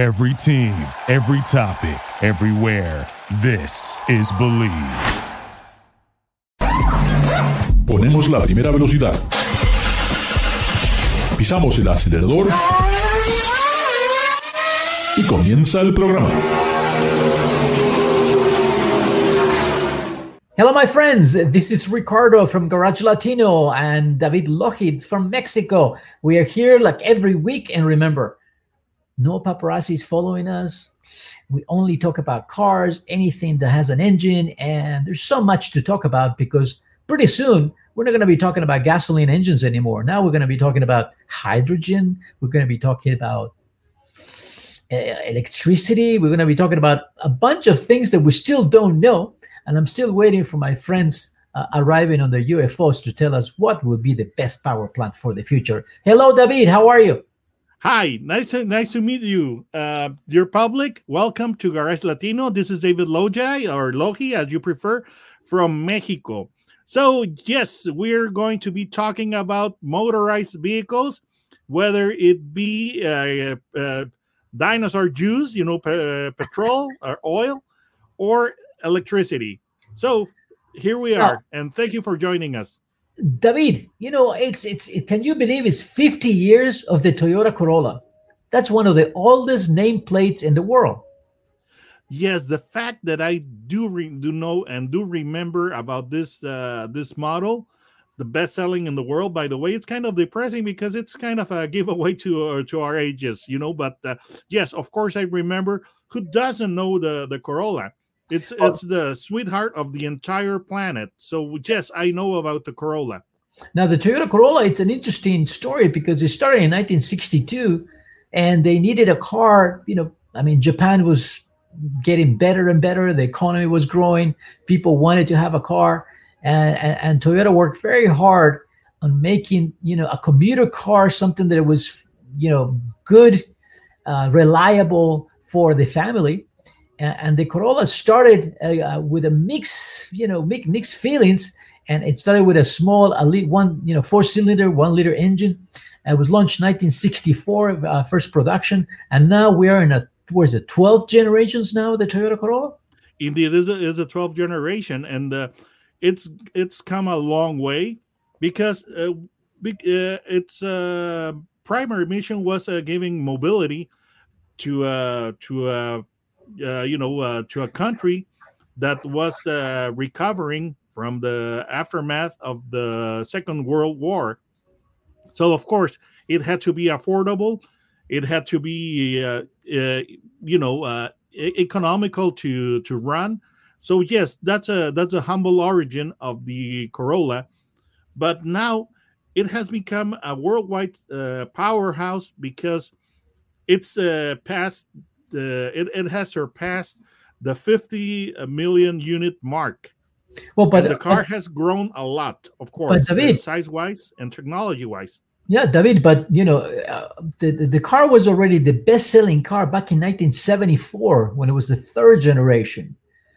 Every team, every topic, everywhere. This is Bleav. Ponemos la primera velocidad. Pisamos el acelerador. Y comienza el programa. Hello, my friends. This is Ricardo from Garage Latino and David Lohid from Mexico. We are here like every week. And remember, no paparazzi is following us. We only talk about cars, anything that has an engine. And there's so much to talk about because pretty soon we're not going to be talking about gasoline engines anymore. Now we're going to be talking about hydrogen. We're going to be talking about uh, electricity. We're going to be talking about a bunch of things that we still don't know and I'm still waiting for my friends uh, arriving on the UFOs to tell us what will be the best power plant for the future. Hello, David. How are you? Hi, nice to, nice to meet you, uh, dear public. Welcome to Garage Latino. This is David Lojai or Lohi, as you prefer, from Mexico. So yes, we're going to be talking about motorized vehicles, whether it be uh, uh, dinosaur juice, you know, pe- petrol or oil, or electricity. So here we are, and thank you for joining us. David, you know, it's it's it, can you believe it's 50 years of the Toyota Corolla? That's one of the oldest nameplates in the world. Yes, the fact that I do re- do know and do remember about this uh, this model, the best selling in the world. By the way, it's kind of depressing because it's kind of a giveaway to uh, to our ages, you know. But uh, yes, of course, I remember. Who doesn't know the the Corolla? It's oh. it's the sweetheart of the entire planet. So yes, I know about the Corolla. Now the Toyota Corolla, it's an interesting story because it started in 1962, and they needed a car. You know, I mean, Japan was getting better and better. The economy was growing. People wanted to have a car, and and, and Toyota worked very hard on making you know a commuter car something that was you know good, uh, reliable for the family and the Corolla started uh, with a mix, you know, mix, mixed feelings, and it started with a small, a one, you know, four-cylinder, one-liter engine. It was launched 1964, uh, first production, and now we are in a where's it, 12 generations now the Toyota Corolla. Indeed, it is a, is a 12 generation, and uh, it's it's come a long way because uh, uh its uh, primary mission was uh, giving mobility to uh, to uh, you know, uh, to a country that was uh, recovering from the aftermath of the Second World War. So, of course, it had to be affordable. It had to be, uh, uh, you know, uh, economical to to run. So, yes, that's a that's a humble origin of the Corolla, but now it has become a worldwide powerhouse because it's past uh, it, it has surpassed the 50 million unit mark. Well, but and the car has grown a lot, of course, David, size wise and technology wise. Yeah, David, but you know, uh, the, the, the car was already the best selling car back in 1974 when it was the third generation.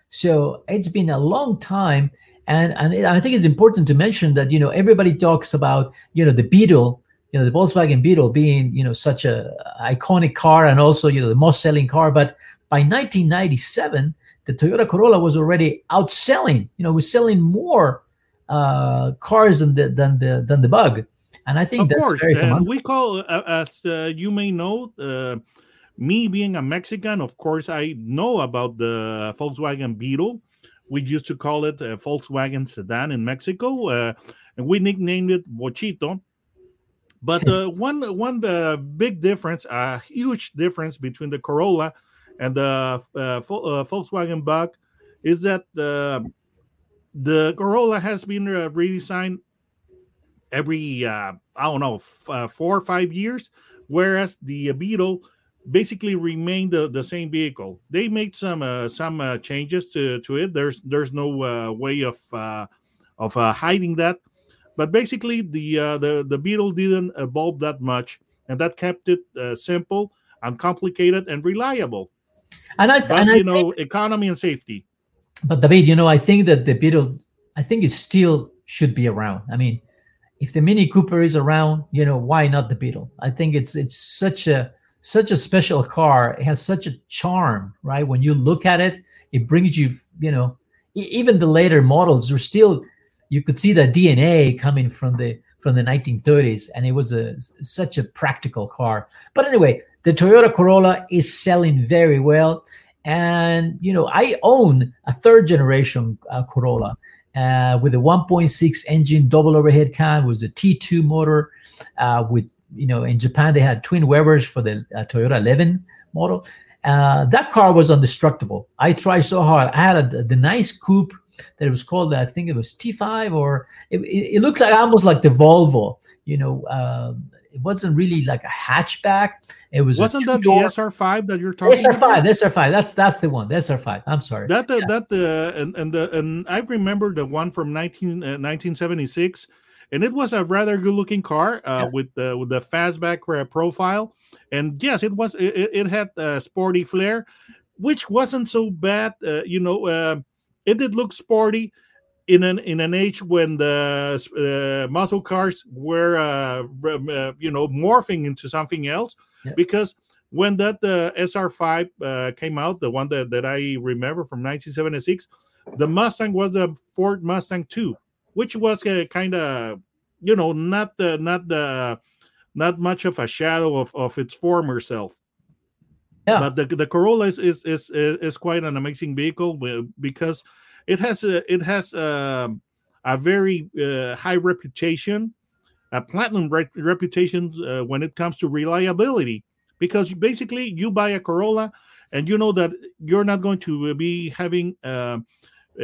So it's been a long time. And, and I think it's important to mention that, you know, everybody talks about, you know, the Beetle you know the Volkswagen Beetle being you know such a iconic car and also you know the most selling car. But by 1997, the Toyota Corolla was already outselling. You know, was selling more uh, cars than the than the than the Bug. And I think of that's course, very and we call uh, as uh, you may know. Uh, me being a Mexican, of course, I know about the Volkswagen Beetle. We used to call it a Volkswagen sedan in Mexico, uh, and we nicknamed it Vochito but the one one uh, big difference, a uh, huge difference between the Corolla and the uh, uh, Volkswagen Bug is that the the Corolla has been uh, redesigned every uh, I don't know four or five years, whereas the Beetle basically remained the, the same vehicle. They made some some changes to, to it. There's there's no way of of hiding that but basically, the uh, the the Beetle didn't evolve that much, and that kept it uh, simple, uncomplicated, and reliable. And I, th- but, and you I know, think, economy and safety. But David, you know, I think that the Beetle, I think it still should be around. I mean, if the Mini Cooper is around, you know, why not the Beetle? I think it's it's such a such a special car. It has such a charm, right? When you look at it, it brings you, you know, even the later models are still, you could see the DNA coming from the from the 1930s, and it was a such a practical car. But anyway, the Toyota Corolla is selling very well, and you know, I own a third generation uh, Corolla. Uh, with a 1.6 engine double overhead cam was a T2 motor uh, with you know in Japan they had twin Webers for the uh, Toyota 11 model. Uh, that car was indestructible. I tried so hard. I had a, the nice coupe that it was called. I think it was T5 or it, it, it looks like almost like the Volvo. You know, um, it wasn't really like a hatchback. It was Wasn't that the SR5 that you're talking SR5, about? SR5. That's that's the one. The SR5. I'm sorry. That the, that the and and the and I remember the one from 19 uh, 1976 and it was a rather good looking car uh, Yeah. with the with the fastback profile and yes it was it, it- it had a sporty flair which wasn't so bad uh, you know uh, it did look sporty in an in an age when the uh, muscle cars were uh, uh, you know morphing into something else Yeah. because when that uh, SR5 uh, came out, the one that, that I remember from 1976, the Mustang was a Ford Mustang 2, which was kind of, you know, not the not the not much of a shadow of, of its former self. Yeah. But the, the Corolla is, is is is quite an amazing vehicle because it has a it has um a very uh, high reputation, a platinum re- reputation uh, when it comes to reliability. Because basically, you buy a Corolla, and you know that you're not going to be having uh,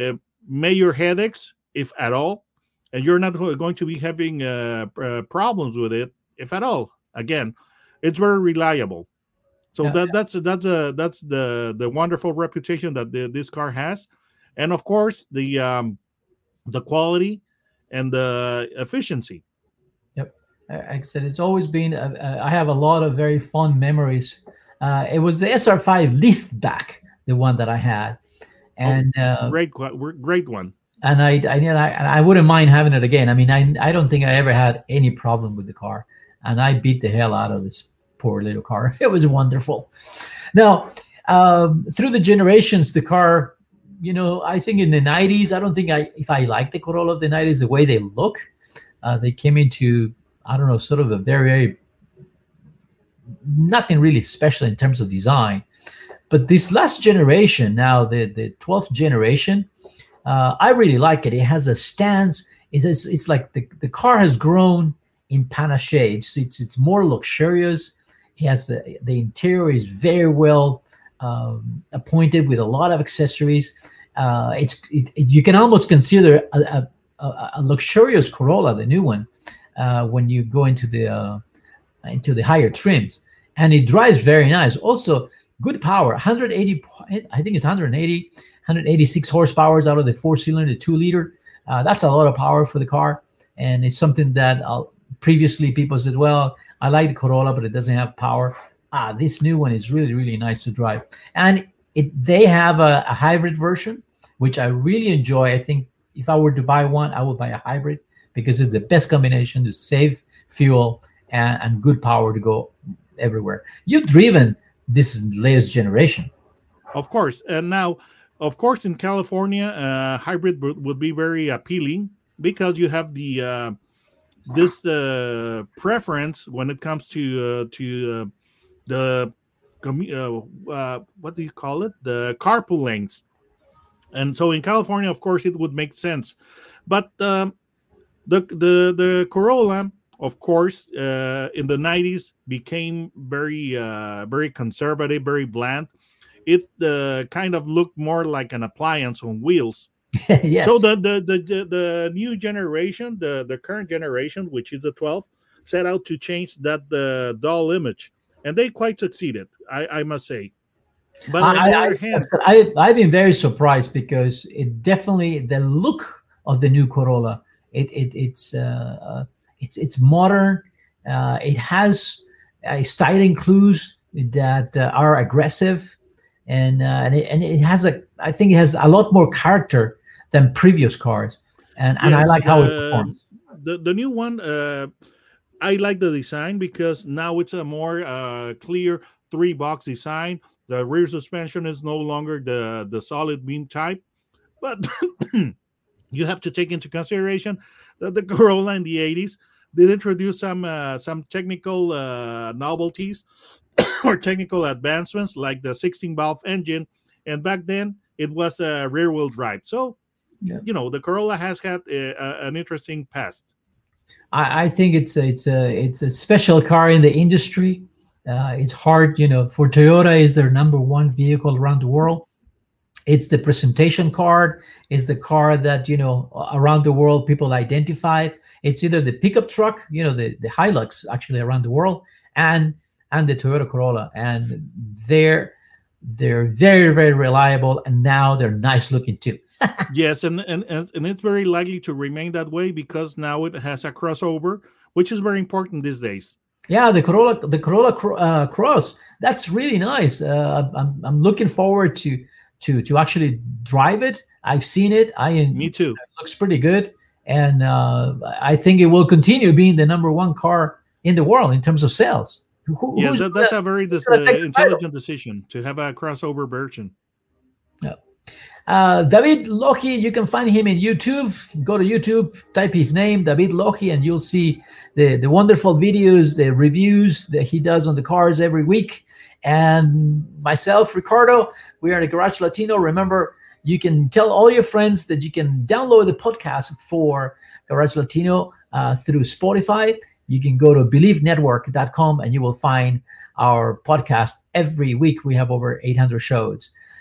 uh, major headaches, if at all, and you're not going to be having uh, problems with it, if at all. Again, it's very reliable. So Yeah, that that's that's a that's the the wonderful reputation that the, this car has, and of course the um, the quality and the efficiency. Like I said, it's always been. Uh, uh, I have a lot of very fond memories. Uh, it was the SR5 liftback, the one that I had, and uh, Great, great one. and I, I, and I, I wouldn't mind having it again. I mean, I, I don't think I ever had any problem with the car, and I beat the hell out of this poor little car. It was wonderful. Now, um, through the generations, the car, you know, I think in the '90s, I don't think I, if I like the Corolla of the '90s, the way they look, uh, they came into, I don't know, sort of a very, very nothing really special in terms of design. But this last generation, now the the 12th generation, uh, I really like it. It has a stance. It's it's, it's like the, the car has grown in panache. It's, it's it's more luxurious. It has the the interior is very well um, appointed with a lot of accessories. Uh, it's it, you can almost consider a, a, a, luxurious Corolla, the new one, uh, when you go into the uh, into the higher trims, and it drives very nice. Also, good power, 180. I think it's 180, 186 horsepower out of the four cylinder, two liter. Uh, that's a lot of power for the car, and it's something that uh, previously people said, "Well, I like the Corolla, but it doesn't have power." Ah, this new one is really, really nice to drive, and it they have a, a hybrid version, which I really enjoy. I think if I were to buy one, I would buy a hybrid because it's the best combination to save fuel and, and good power to go everywhere. You've driven this latest generation. Of course, and now, of course, in California, uh, hybrid would, be very appealing because you have the uh, this uh, preference when it comes to uh, to uh, the uh, uh, what do you call it? The carpool lanes, and so in California, of course, it would make sense, but um, the the the Corolla, of course, uh, in the '90s became very uh, very conservative, very bland. It uh, kind of looked more like an appliance on wheels. yes. So the, the the the the new generation, the the current generation, which is the 12th, set out to change that the dull image, and they quite succeeded. I, I must say. But on the I, other I, hand, I, I've been very surprised because it definitely the look of the new Corolla. It, it it's uh, uh, it's it's modern. Uh, it has uh, styling clues that uh, are aggressive, and uh, and it, and it has a I think it has a lot more character than previous cars, and and I like how it uh, performs. the the new one, uh, I like the design because now it's a more uh, clear three box design. The rear suspension is no longer the the solid beam type, but you have to take into consideration that the Corolla in the 80s did introduce some uh, some technical uh, novelties or technical advancements like the 16 valve engine and back then it was a rear wheel drive so Yeah. you know the Corolla has had a, a- an interesting past I, I think it's a, it's a it's a special car in the industry. Uh, it's hard, you know, for Toyota is their number one vehicle around the world. It's the presentation card. It's the car that you know around the world people identify. It's either the pickup truck, you know, the the Hilux actually around the world, and and the Toyota Corolla, and they're they're very very reliable, and now they're nice looking too. Yes and, and and it's very likely to remain that way because now it has a crossover which is very important these days Yeah, the Corolla, the Corolla uh, Cross. That's really nice. Uh, I'm, I'm looking forward to to to actually drive it. I've seen it. I me too it looks pretty good, and uh, I think it will continue being the number one car in the world in terms of sales. Who, who's that, that's gonna- a very dis- uh, take the title? intelligent decision to have a crossover version Uh, David Lohi, you can find him in YouTube. Go to YouTube, type his name, David Lohi, and you'll see the, the wonderful videos, the reviews that he does on the cars every week. And myself, Ricardo, we are the Garage Latino. Remember, you can tell all your friends that you can download the podcast for Garage Latino uh, through Spotify. You can go to bleavnetwork.com and you will find our podcast every week. We have over 800 shows.